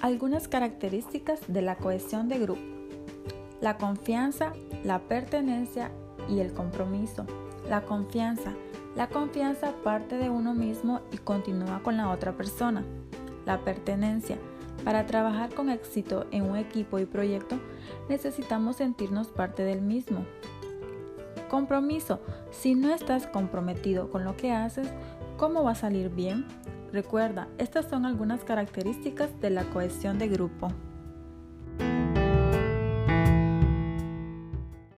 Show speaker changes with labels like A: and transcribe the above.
A: Algunas características de la cohesión de grupo. La confianza, la pertenencia y el compromiso. La confianza. La confianza parte de uno mismo y continúa con la otra persona. La pertenencia. Para trabajar con éxito en un equipo y proyecto necesitamos sentirnos parte del mismo. Compromiso. Si no estás comprometido con lo que haces, ¿cómo va a salir bien? Recuerda, estas son algunas características de la cohesión de grupo.